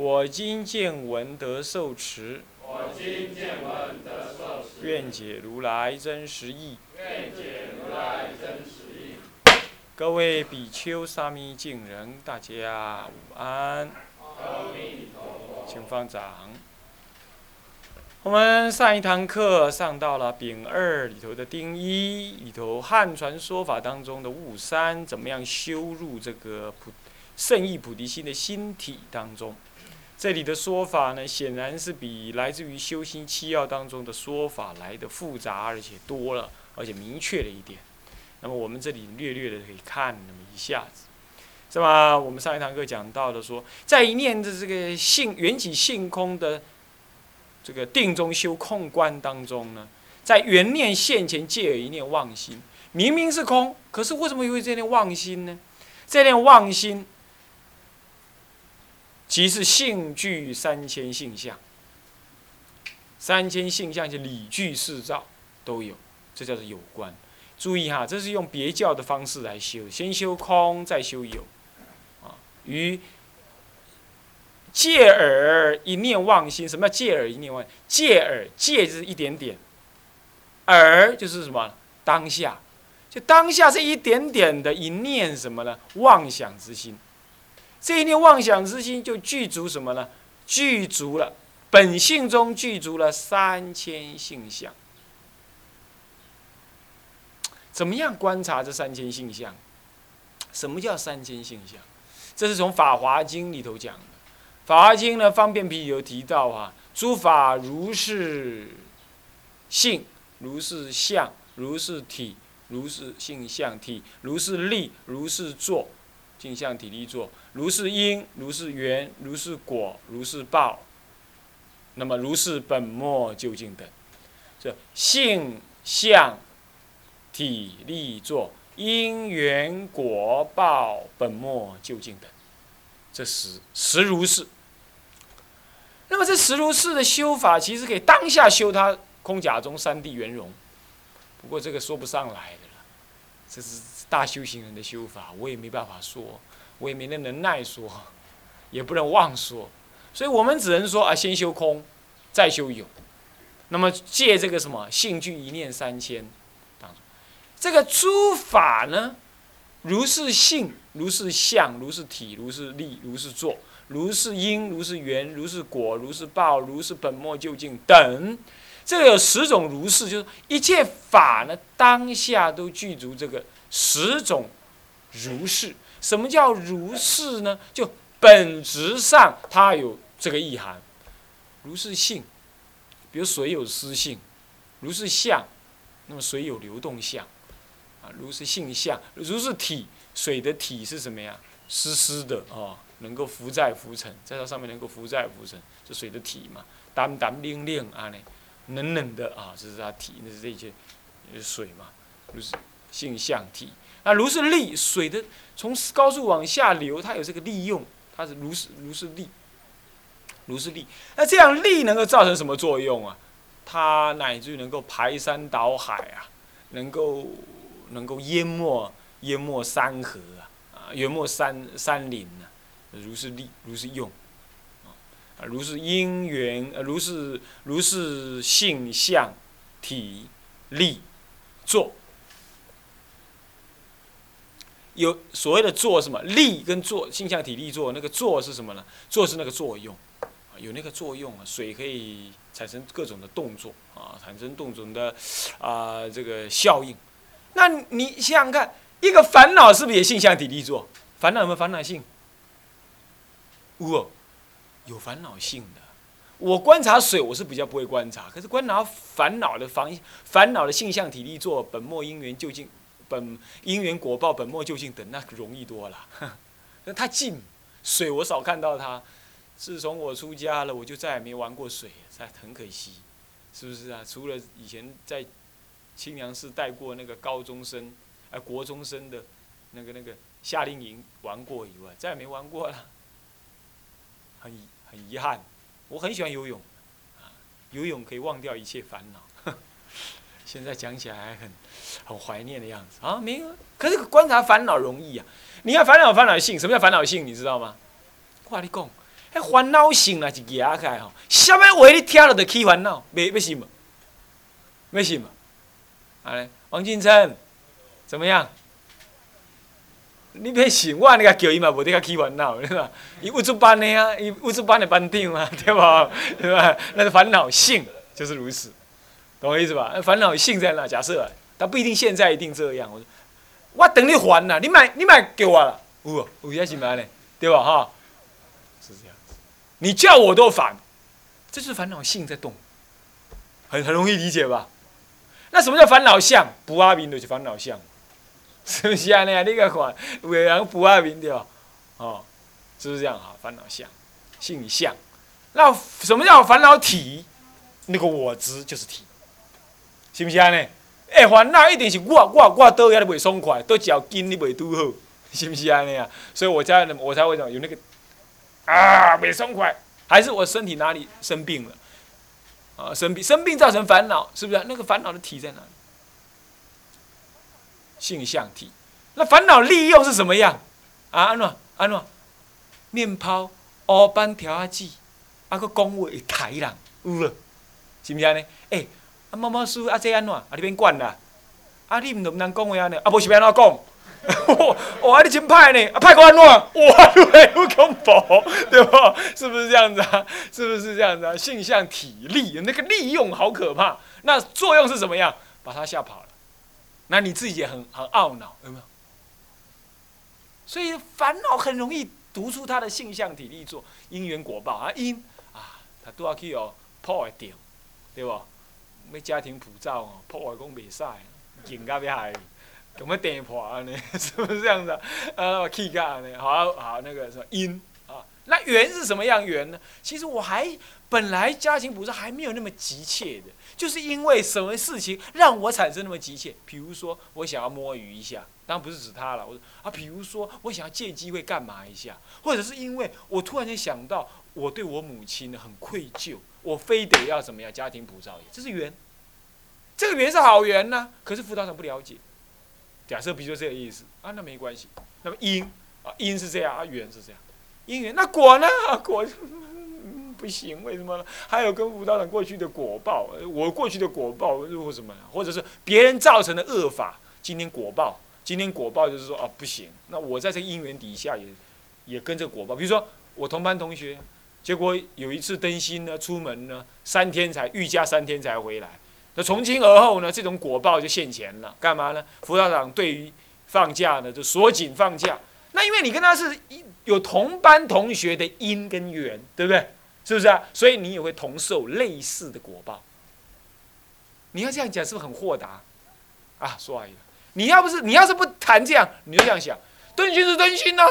我今见闻得受持。愿解如来真实义。各位比丘、沙弥、敬人，大家午安。请放掌。我们上一堂课上到了丙二里头的丁一里头，汉传说法当中的悟三，怎么样修入这个普圣意菩提心的心体当中？这里的说法呢，显然是比来自于修心七要当中的说法来的复杂，而且多了，而且明确了一点。那么我们这里略略的可以看那么一下子，是吧？我们上一堂课讲到的说，在一念的这个性缘起性空的这个定中修空观当中呢，在缘念现前借有一念妄心，明明是空，可是为什么会这念妄心呢？这念妄心。即是性具三千性相，三千性相就理具四照都有，这叫做有关。注意哈，这是用别教的方式来修，先修空，再修有。啊，与借耳一念妄心，什么叫借耳一念妄？借耳借就是一点点，耳就是什么？当下，就当下这一点点的一念什么呢？妄想之心。这一念妄想之心就具足什么呢？具足了本性中具足了三千性相。怎么样观察这三千性相？什么叫三千性相？这是从《法华经》里头讲的。《法华经》呢，方便品有提到啊，诸法如是性，如是相，如是体，如是性相体，如是力，如是作。镜像体力作，如是因，如是缘，如是果，如是报。那么如是本末究竟等，这性相体力作，因缘果报本末究竟等，这十十如是。那么这十如是的修法，其实可以当下修它空假中三谛圆融，不过这个说不上来的，这是。大修行人的修法，我也没办法说，我也没那能耐说，也不能妄说，所以我们只能说啊，先修空，再修有。那么借这个什么性具一念三千当中，这个诸法呢，如是性，如是相，如是体，如是力，如是作，如是因，如是缘，如是果，如是报，如是本末究竟等，这个有十种如是，就是一切法呢，当下都具足这个。十种如是，什么叫如是呢？就本质上它有这个意涵。如是性，比如水有湿性；如是相，那么水有流动相。啊，如是性相，如是体，水的体是什么呀？湿湿的哦，能够浮在浮沉，在它上面能够浮在浮沉，就水的体嘛。淡淡冷冷啊呢，冷冷的啊，这是它体，那是这些水嘛，如是。性相体，那如是力，水的从高处往下流，它有这个利用，它是如是如是力，如是力。那这样力能够造成什么作用啊？它乃至于能够排山倒海啊，能够能够淹没淹没山河啊，啊淹没山山林啊，如是力，如是用，如是因缘，呃如是如是性相体力作。有所谓的做什么力跟做性相体力做那个做是什么呢？做是那个作用，有那个作用啊，水可以产生各种的动作啊，产生动种的啊这个效应。那你想想看，一个烦恼是不是也性相体力做？烦恼有没有烦恼性？有，有烦恼性的。我观察水，我是比较不会观察，可是观察烦恼的烦烦恼的性相体力做本末因缘究竟。本因缘果报本末究竟等，那容易多了。那太近，水我少看到它，自从我出家了，我就再也没玩过水，这很可惜，是不是啊？除了以前在清凉寺带过那个高中生、哎国中生的那个那个夏令营玩过以外，再也没玩过了，很很遗憾。我很喜欢游泳，啊，游泳可以忘掉一切烦恼。现在讲起来还很很怀念的样子啊，没有。可是观察烦恼容易啊，你看烦恼烦恼性，什么叫烦恼性？你知道吗？我跟你讲。那烦恼性啊是压开吼，什么话你听了就起烦恼，没没什么？没什么？哎，王金琛，怎么样？你别信，我安尼甲叫伊嘛，无得甲起烦恼，对吧？伊物质班的啊，伊物质班的班长啊，对吧？对吧？那个烦恼性就是如此，懂我意思吧？烦恼性在哪？假设，他不一定现在一定这样。我说，我等你还呐，你买你买给我了，有有些是买呢，对吧？哈。是这样你叫我都烦，这是烦恼性在动，很很容易理解吧？那什么叫烦恼相？不阿明就是烦恼相，是不是啊？你你个看，有人不阿明对吧？哦，是不是这样啊？烦恼相，性相。那什么叫烦恼体？那个我执就是体，是不是安尼？哎，烦恼一定是我我我倒也未爽快，倒脚筋你未拄好，是不是啊？那样，所以我才我才会讲有那个。啊，没松快，还是我身体哪里生病了？啊，生病生病造成烦恼，是不是？那个烦恼的体在哪里？性相体。那烦恼利用是什么样？啊，安怎安怎？面泡乌斑条啊子，啊个讲话会抬人，有无？是毋是安尼？诶，啊某某叔啊这安怎？啊你免管啦，啊你毋能毋通讲话安尼，啊无是要安怎讲？哇，你真派呢！啊，派过安怎？哇，有恐怖，对吧？是不是这样子啊？是不是这样子啊？性相体力，那个利用好可怕。那作用是怎么样？把他吓跑了。那你自己也很很懊恼，有没有？所以烦恼很容易读出他的性相体力做因缘果报啊因啊，他都要去哦破坏掉，对不？咩家庭普照哦，破坏讲袂使，紧到要害。有没有点破呢？是不是这样子？呃，K 杠呢？好好，那个什么因啊？那缘是什么样缘呢？其实我还本来家庭不是还没有那么急切的，就是因为什么事情让我产生那么急切？比如说我想要摸鱼一下，当然不是指他了。我说啊，比如说我想要借机会干嘛一下，或者是因为我突然间想到我对我母亲很愧疚，我非得要怎么样？家庭普照，这是缘。这个缘是好缘呢，可是辅导长不了解。假设比如说这个意思啊，那没关系。那么因啊，因是这样啊，缘是这样，因缘那果呢？果不行，为什么呢？还有跟吴道长过去的果报，我过去的果报如果什么，或者是别人造成的恶法，今天果报，今天果报就是说啊，不行。那我在这个因缘底下也也跟着果报。比如说我同班同学，结果有一次登新呢，出门呢三天才御驾三天才回来。那从今而后呢，这种果报就现前了。干嘛呢？辅导长对于放假呢，就锁紧放假。那因为你跟他是有同班同学的因跟缘，对不对？是不是啊？所以你也会同受类似的果报。你要这样讲，是不是很豁达？啊，说而已。你要不是你要是不谈这样，你就这样想：真心是真心呢，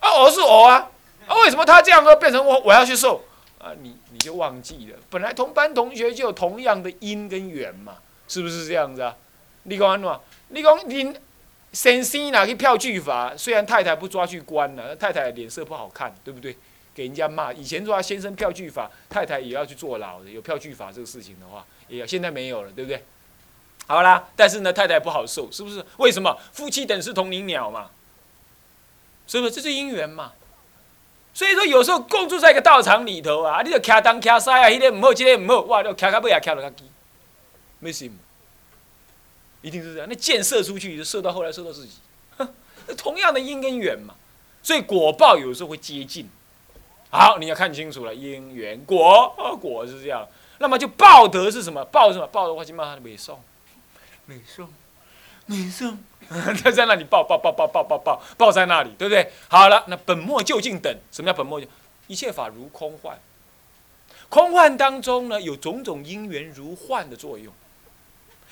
啊，我是我啊，啊，为什么他这样变成我我要去受？啊，你你就忘记了，本来同班同学就有同样的因跟缘嘛，是不是这样子啊？你讲安怎？你讲你先生哪去票据法？虽然太太不抓去关了，太太脸色不好看，对不对？给人家骂。以前说先生票据法，太太也要去坐牢的。有票据法这个事情的话，也要现在没有了，对不对？好啦，但是呢，太太不好受，是不是？为什么？夫妻等是同林鸟嘛，是不是？这是因缘嘛。所以说，有时候共住在一个道场里头啊，你就徛东徛西啊，迄个唔好，这个唔好，哇，你徛到尾也徛到较低，没事，一定是这样。那箭射出去，就射到后来射到自己，同样的因跟缘嘛。所以果报有时候会接近。好，你要看清楚了，因缘果，果是这样。那么就报德是什么？报什么？报的话，就骂他美颂，美颂，美颂。他在那里报报报报报报报报在那里，对不对？好了，那本末究竟等，什么叫本末？一切法如空幻，空幻当中呢，有种种因缘如幻的作用，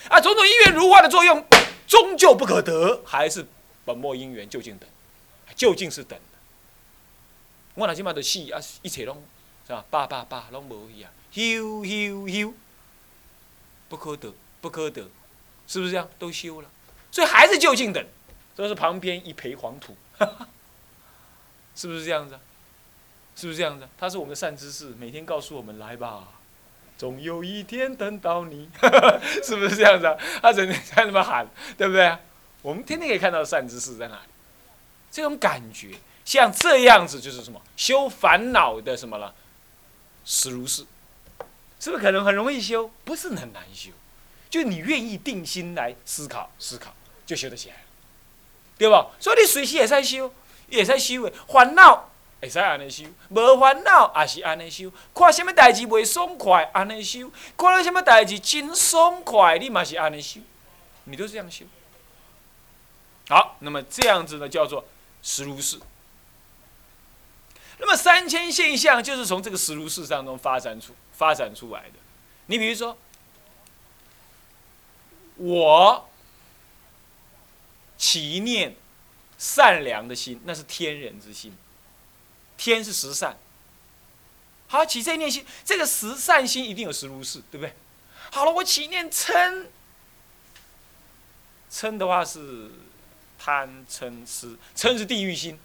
啊，种种因缘如幻的作用，终究不可得，还是本末因缘究竟等，究竟是等的，我若即马着死啊，一切拢是吧？爸爸爸拢无去啊，休休休，不可得，不可得，是不是这样？都休了，所以还是就近等，都是旁边一培黄土，是不是这样子？是不是这样子？他是我们的善知识，每天告诉我们来吧，总有一天等到你，是不是这样子？他整天在那么喊，对不对？我们天天可以看到善知识在哪里，这种感觉像这样子就是什么修烦恼的什么了，实如是，是不是可能很容易修？不是很难修，就你愿意定心来思考思考，就修得起来，对吧？所以你随时也在修，也在修的烦恼。会使安尼修，无烦恼也是安尼修。看什么代志袂爽快，安尼修；看到什么代志真爽快，你嘛是安尼修。你都这样修。好，那么这样子呢，叫做实如是。那么三千现象就是从这个实如是当中发展出、发展出来的。你比如说，我起念善良的心，那是天人之心。天是十善，好起这念心，这个十善心一定有十如是，对不对？好了，我起念嗔，嗔的话是贪嗔痴，嗔是地狱心，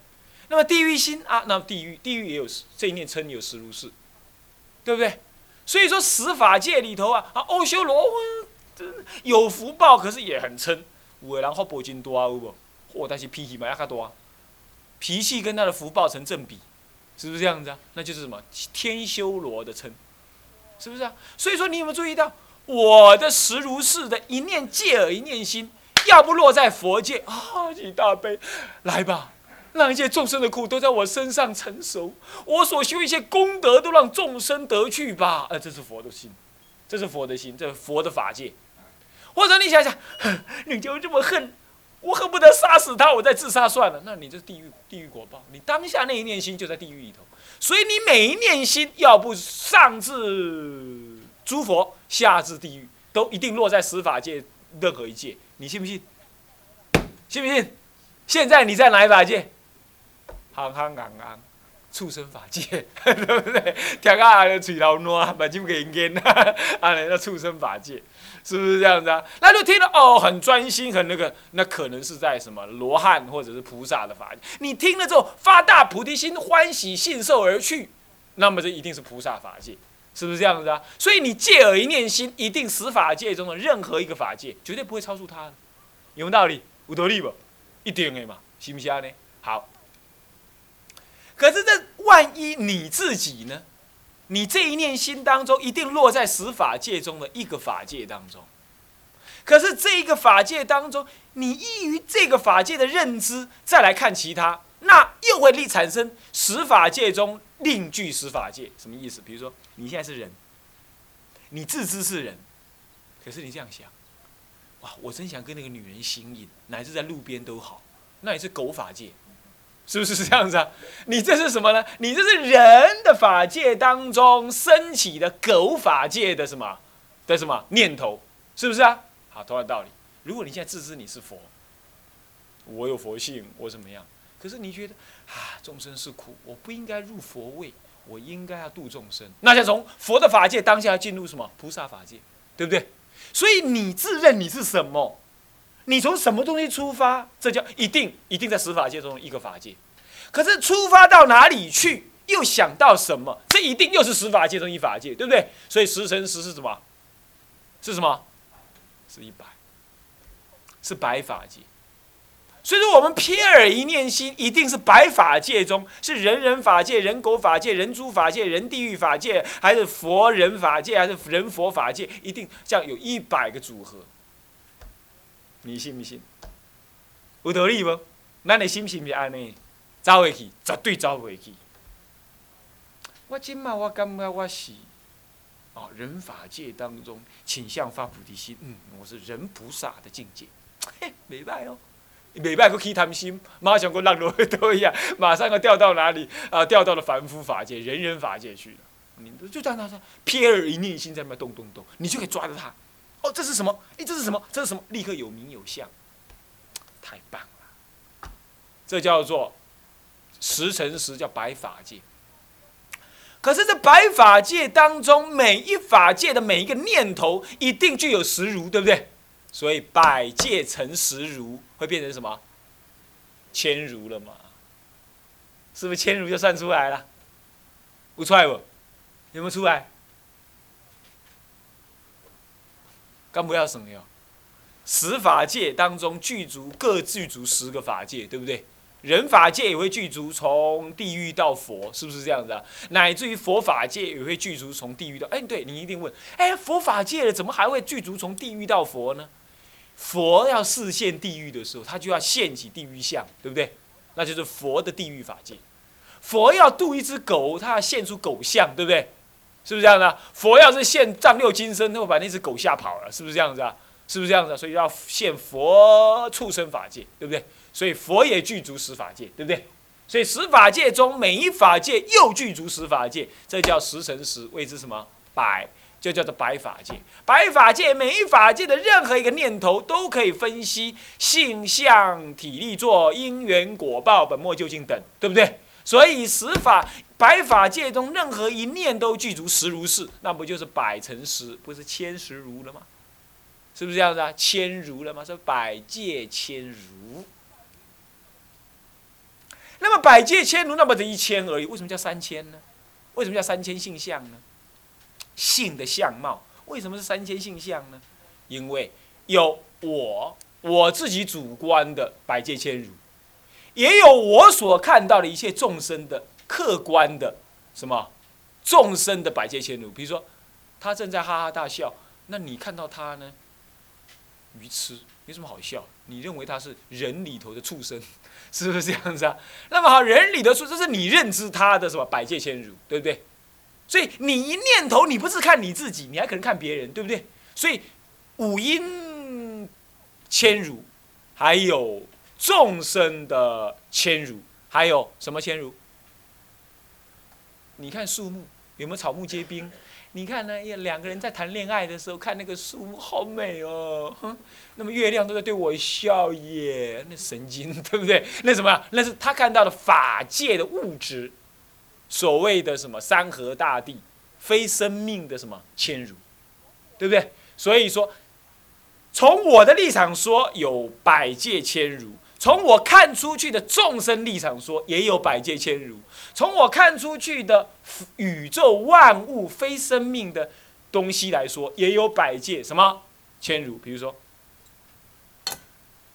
那么地狱心啊，那地狱地狱也有这一念嗔有十如是，对不对？所以说十法界里头啊，啊，欧修罗有福报，可是也很嗔，有的人福报真多，有无？或但是脾气嘛也较多，脾气跟他的福报成正比。是不是这样子啊？那就是什么天修罗的称，是不是啊？所以说你有没有注意到我的实如是的一念戒而一念心，要不落在佛界啊，你大悲，来吧，让一切众生的苦都在我身上成熟，我所修一些功德都让众生得去吧。呃，这是佛的心，这是佛的心，这是佛的法界。或者你想想，你就这么恨？我恨不得杀死他，我再自杀算了。那你这地狱地狱果报，你当下那一念心就在地狱里头。所以你每一念心，要不上至诸佛，下至地狱，都一定落在十法界任何一界。你信不信？信不信？现在你在哪一法界？行行昂昂，畜生法界，对不对？听啊，嘴头烂，目睭眼尖，啊，那畜生法界。是不是这样子啊？那就听了哦，很专心，很那个，那可能是在什么罗汉或者是菩萨的法界。你听了之后发大菩提心，欢喜信受而去，那么这一定是菩萨法界，是不是这样子啊？所以你借耳一念心，一定十法界中的任何一个法界，绝对不会超出它的，有道理？有道理不？一定的嘛，行不行呢？可是这万一你自己呢？你这一念心当中，一定落在十法界中的一个法界当中。可是这一个法界当中，你依于这个法界的认知，再来看其他，那又会立产生十法界中另具十法界。什么意思？比如说，你现在是人，你自知是人，可是你这样想，哇，我真想跟那个女人行淫，乃至在路边都好，那也是狗法界。是不是这样子啊？你这是什么呢？你这是人的法界当中升起的狗法界的什么的什么念头？是不是啊？好，同样道理。如果你现在自知你是佛，我有佛性，我怎么样？可是你觉得啊，众生是苦，我不应该入佛位，我应该要度众生。那就从佛的法界当下进入什么菩萨法界，对不对？所以你自认你是什么？你从什么东西出发？这叫一定一定在十法界中一个法界。可是出发到哪里去？又想到什么？这一定又是十法界中一法界，对不对？所以十乘十是什么？是什么？是一百，是百法界。所以说，我们瞥耳一念心，一定是百法界中，是人人法界、人狗法界、人猪法界、人地狱法界，还是佛人法界，还是人佛法界？一定这样有一百个组合。你信不信？有道理不？咱的心是不是安尼？走会去，绝对走袂去。我今嘛，我感觉我是哦，人法界当中倾向发菩提心。嗯，我是人菩萨的境界，嘿，袂歹哦。袂歹，佫起贪心，马上佫落落去都一样，马上佫掉到哪里？啊，掉到了凡夫法界、人人法界去了。你就这样，他说，瞥耳一念心在那边动动动，你就可以抓着他。哦，这是什么？哎，这是什么？这是什么？立刻有名有相，太棒了！这叫做十乘十叫百法界。可是这百法界当中，每一法界的每一个念头，一定具有十如，对不对？所以百界乘十如，会变成什么？千如了嘛？是不是千如就算出来了？不出来不？有没有出来？干不要省哟。十法界当中具足各具足十个法界，对不对？人法界也会具足从地狱到佛，是不是这样子啊？乃至于佛法界也会具足从地狱到……哎，对你一定问，哎，佛法界怎么还会具足从地狱到佛呢？佛要视现地狱的时候，他就要现起地狱相，对不对？那就是佛的地狱法界。佛要度一只狗，他要现出狗相，对不对？是不是这样的？佛要是现丈六金身，他会把那只狗吓跑了，是不是这样子啊？是不是这样子？所以要现佛畜生法界，对不对？所以佛也具足十法界，对不对？所以十法界中每一法界又具足十法界，这叫十乘十，谓之什么？百，就叫做百法界。百法界每一法界的任何一个念头都可以分析性相、体力、作因缘果报、本末究竟等，对不对？所以十法百法界中任何一念都具足十如是，那不就是百乘十，不是千十如了吗？是不是这样子啊？千如了吗？是百界千如。那么百界千如，那么的一千而已。为什么叫三千呢？为什么叫三千性相呢？性的相貌为什么是三千性相呢？因为有我我自己主观的百界千如，也有我所看到的一切众生的客观的什么众生的百界千如。比如说，他正在哈哈大笑，那你看到他呢？愚痴有什么好笑？你认为他是人里头的畜生，是不是这样子啊？那么好，人里的畜，这是你认知他的什么百界千如，对不对？所以你一念头，你不是看你自己，你还可能看别人，对不对？所以五音千如，还有众生的千如，还有什么千如？你看树木有没有草木皆兵？你看呢？两个人在谈恋爱的时候，看那个树木好美哦，那么月亮都在对我笑耶，那神经对不对？那什么？那是他看到的法界的物质，所谓的什么山河大地，非生命的什么迁入，对不对？所以说，从我的立场说，有百界迁入。从我看出去的众生立场说，也有百界千如；从我看出去的宇宙万物非生命的东西来说，也有百界什么千如。比如说，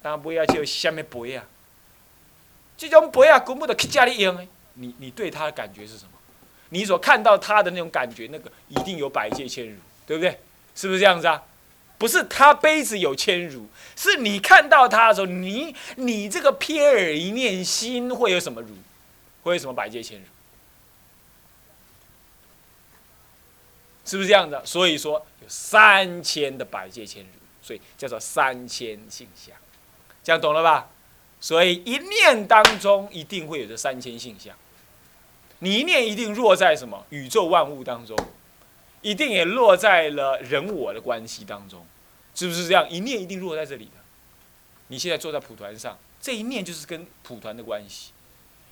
当然不要就下面不要，这种不要根本的去家里用你你对他的感觉是什么？你所看到他的那种感觉，那个一定有百界千如，对不对？是不是这样子啊？不是他杯子有千如，是你看到他的时候，你你这个瞥耳一念心会有什么如？会有什么百界千如？是不是这样的？所以说有三千的百界千如，所以叫做三千性相，这样懂了吧？所以一念当中一定会有这三千性相，你一念一定落在什么宇宙万物当中。一定也落在了人我的关系当中，是不是这样？一念一定落在这里的。你现在坐在蒲团上，这一念就是跟蒲团的关系。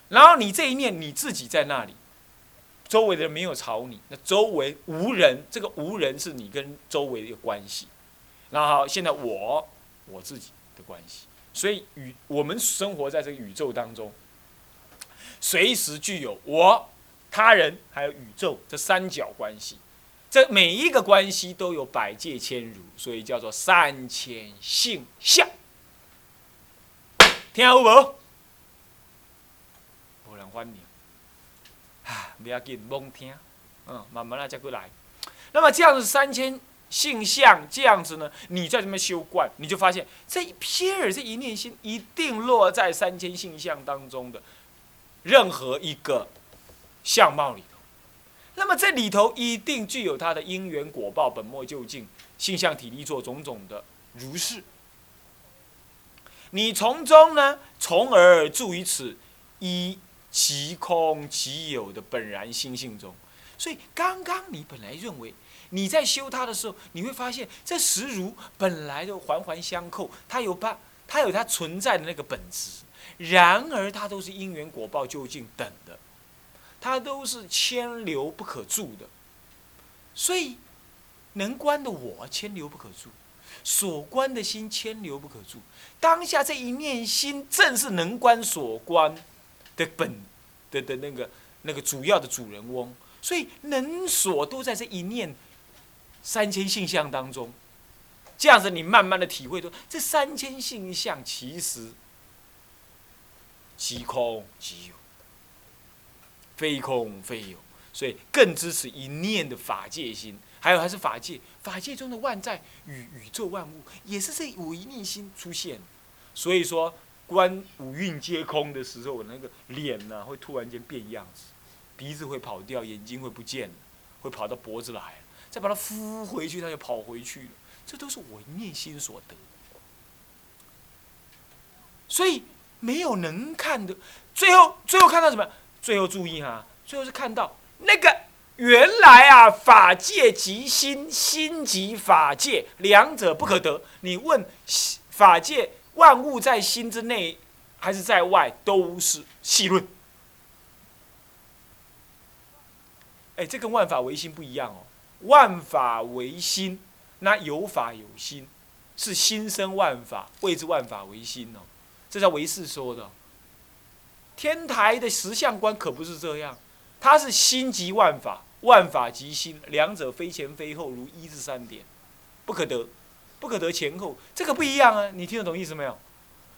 然后你这一念你自己在那里，周围的人没有吵你，那周围无人，这个无人是你跟周围的一个关系。然后现在我我自己的关系，所以宇我们生活在这个宇宙当中，随时具有我、他人还有宇宙这三角关系。这每一个关系都有百界千如，所以叫做三千性相。听有无？无人欢迎。啊，不要紧，蒙听。嗯，慢慢来，再过来。那么这样子三千性相这样子呢？你在这边修观，你就发现这一瞥耳这一念心，一定落在三千性相当中的任何一个相貌里。那么这里头一定具有它的因缘果报、本末究竟、性相体力做种种的如是。你从中呢，从而住于此一其空其有的本然心性中。所以刚刚你本来认为你在修它的时候，你会发现这实如本来就环环相扣，它有它它有它存在的那个本质。然而它都是因缘果报究竟等的，它都是牵流不可住的。所以能观的我牵流不可住，所观的心牵流不可住。当下这一念心正是能观所观的本的的那个那个主要的主人翁。所以能所都在这一念三千性相当中。这样子，你慢慢的体会到，这三千性相其实即空即有，非空非有，所以更支持一念的法界心。还有还是法界，法界中的万在与宇宙万物，也是这五一念心出现。所以说，观五蕴皆空的时候，我那个脸呢会突然间变样子，鼻子会跑掉，眼睛会不见了，会跑到脖子来，再把它敷回去，它就跑回去了。这都是我一念心所得，所以没有能看的，最后最后看到什么？最后注意哈，最后是看到那个原来啊，法界即心，心即法界，两者不可得。你问法界万物在心之内还是在外，都是细论。哎，这跟万法唯心不一样哦，万法唯心。那有法有心，是心生万法，谓之万法唯心哦。这叫唯识说的。天台的实相观可不是这样，它是心即万法，万法即心，两者非前非后，如一至三点，不可得，不可得前后，这个不一样啊。你听得懂意思没有？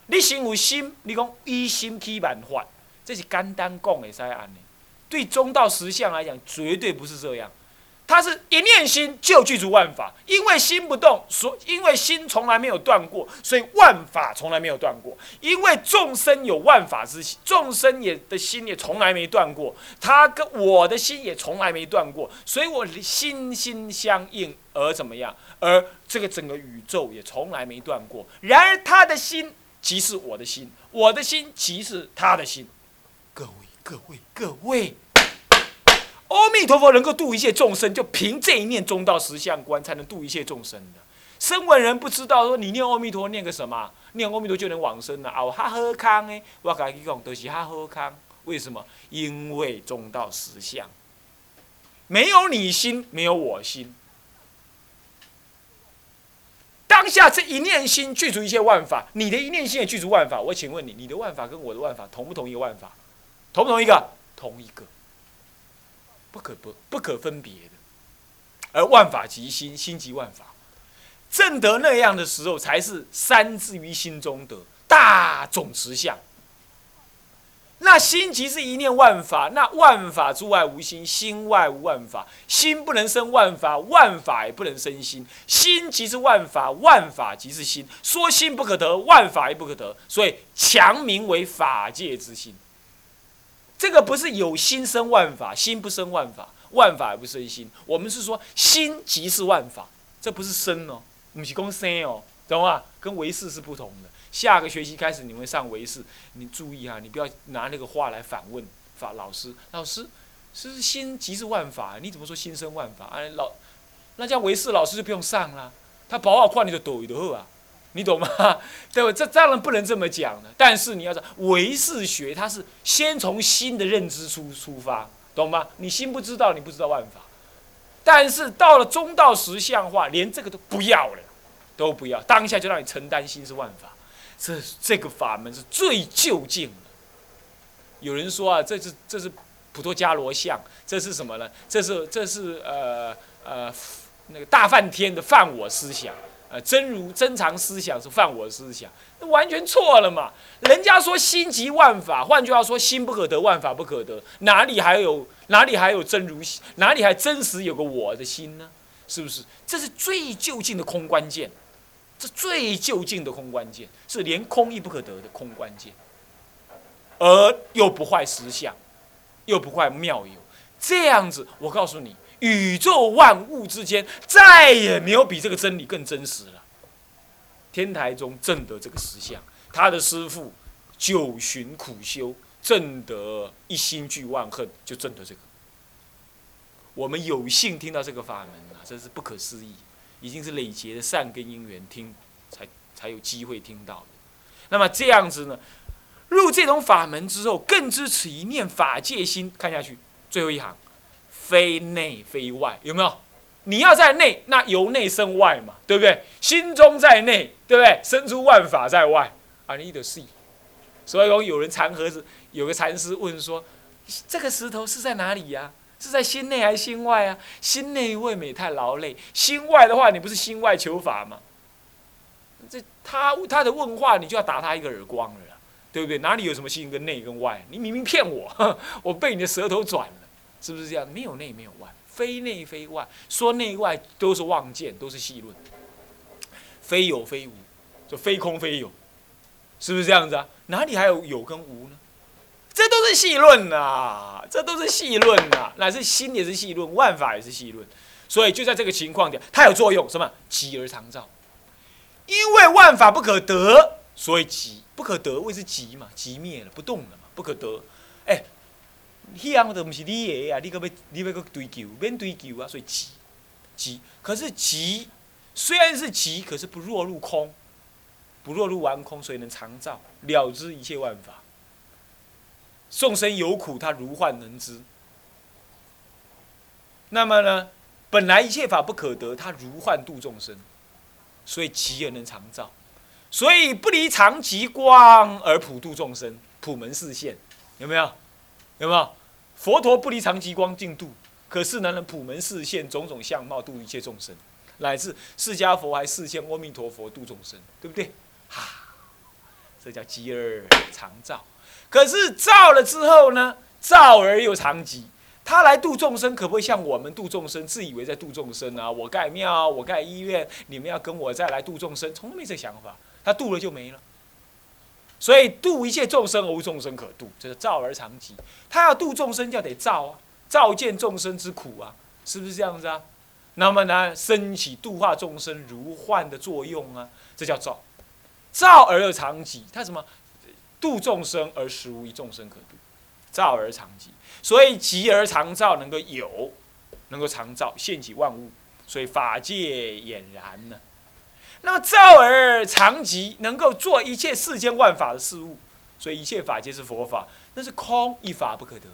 你心有心，你讲一心起万法，这是简单讲的在安的。对中道实相来讲，绝对不是这样。他是一念心就具足万法，因为心不动，所因为心从来没有断过，所以万法从来没有断过。因为众生有万法之心，众生也的心也从来没断过，他跟我的心也从来没断过，所以我心心相应而怎么样？而这个整个宇宙也从来没断过。然而他的心即是我的心，我的心即是他的心。各位，各位，各位。阿弥陀佛能够度一切众生，就凭这一念中道实相观，才能度一切众生的。声闻人不知道说，你念阿弥陀念个什么？念阿弥陀就能往生了啊！哈呵康诶，我跟你讲，都是哈呵康。为什么？因为中道实相，没有你心，没有我心。当下这一念心具足一切万法，你的一念心也具足万法。我请问你，你的万法跟我的万法同不同一个万法？同不同一个？同一个。不可不不可分别的，而万法即心，心即万法，正得那样的时候，才是三字于心中得大总实相。那心即是一念万法，那万法诸外无心，心外无万法，心不能生万法，万法也不能生心。心即是万法，万法即是心。说心不可得，万法也不可得，所以强名为法界之心。这个不是有心生万法，心不生万法，万法也不生心。我们是说心即是万法，这不是生哦，不是讲生哦，懂吗？跟唯识是不同的。下个学期开始你们上唯识，你注意啊，你不要拿那个话来反问法老师。老师，是心即是万法，你怎么说心生万法？哎，老，那叫唯识老师就不用上了，他保好看你就抖就好啊。你懂吗？对吧？这当然不能这么讲的。但是你要知道，唯识学它是先从心的认知出出发，懂吗？你心不知道，你不知道万法。但是到了中道实相化，连这个都不要了，都不要，当下就让你承担心是万法。这这个法门是最究竟的。有人说啊，这是这是普陀伽罗像，这是什么呢？这是这是呃呃那个大梵天的犯我思想。呃，真如真常思想是犯我思想，那完全错了嘛！人家说心即万法，换句话说，心不可得，万法不可得，哪里还有哪里还有真如？哪里还真实有个我的心呢？是不是？这是最究竟的空关键，这最究竟的空关键，是连空亦不可得的空关键，而又不坏实相，又不坏妙有，这样子，我告诉你。宇宙万物之间，再也没有比这个真理更真实了。天台中证得这个实相，他的师父九旬苦修，证得一心俱万恨，就证得这个。我们有幸听到这个法门啊，真是不可思议，已经是累劫的善根因缘听，才才有机会听到的。那么这样子呢？入这种法门之后，更知此一念法界心。看下去，最后一行，非内非外，有没有？你要在内，那由内生外嘛，对不对？心中在内，对不对？生出万法在外，啊，你的是。所以，有人禅和子有个禅师问说：“这个石头是在哪里呀？是在心内还是心外啊？心内未免太劳累，心外的话，你不是心外求法吗？”这他他的问话，你就要打他一个耳光了，对不对？哪里有什么心跟内跟外？你明明骗我，我被你的舌头转了，是不是这样？没有内，没有外，非内非外，说内外都是妄见，都是戏论，非有非无，就非空非有。是不是这样子啊？哪里还有有跟无呢？这都是细论呐，这都是细论呐。乃是心也是细论，万法也是细论。所以就在这个情况下，它有作用，什么？急而常照。因为万法不可得，所以急不可得，谓之急嘛，急灭了，不动了嘛，不可得。哎，那样的不是你的啊，你可要你要去追求，免追求啊，所以极极。可是极虽然是极，可是不落入空。不落入完空，所以能常照了知一切万法。众生有苦，他如幻能知。那么呢，本来一切法不可得，他如幻度众生，所以极而能常照。所以不离常极光而普度众生，普门示现，有没有？有没有？佛陀不离常极光净度，可是呢，能普门示现种种相貌度一切众生，乃至释迦佛还示现阿弥陀佛度众生，对不对？啊，这叫吉而常照。可是照了之后呢？照而又常极。他来度众生，可不会像我们度众生，自以为在度众生啊！我盖庙，我盖医院，你们要跟我再来度众生，从来没这想法。他度了就没了。所以度一切众生，无众生可度，这是照而常极。他要度众生，就得照啊，照见众生之苦啊，是不是这样子啊？那么呢，升起度化众生如幻的作用啊，这叫照。照而常极，他什么度众生而实无一众生可度，照而常极，所以极而常照能够有，能够常照现起万物，所以法界俨然呢。那么照而常吉能够做一切世间万法的事物，所以一切法皆是佛法，那是空一法不可得。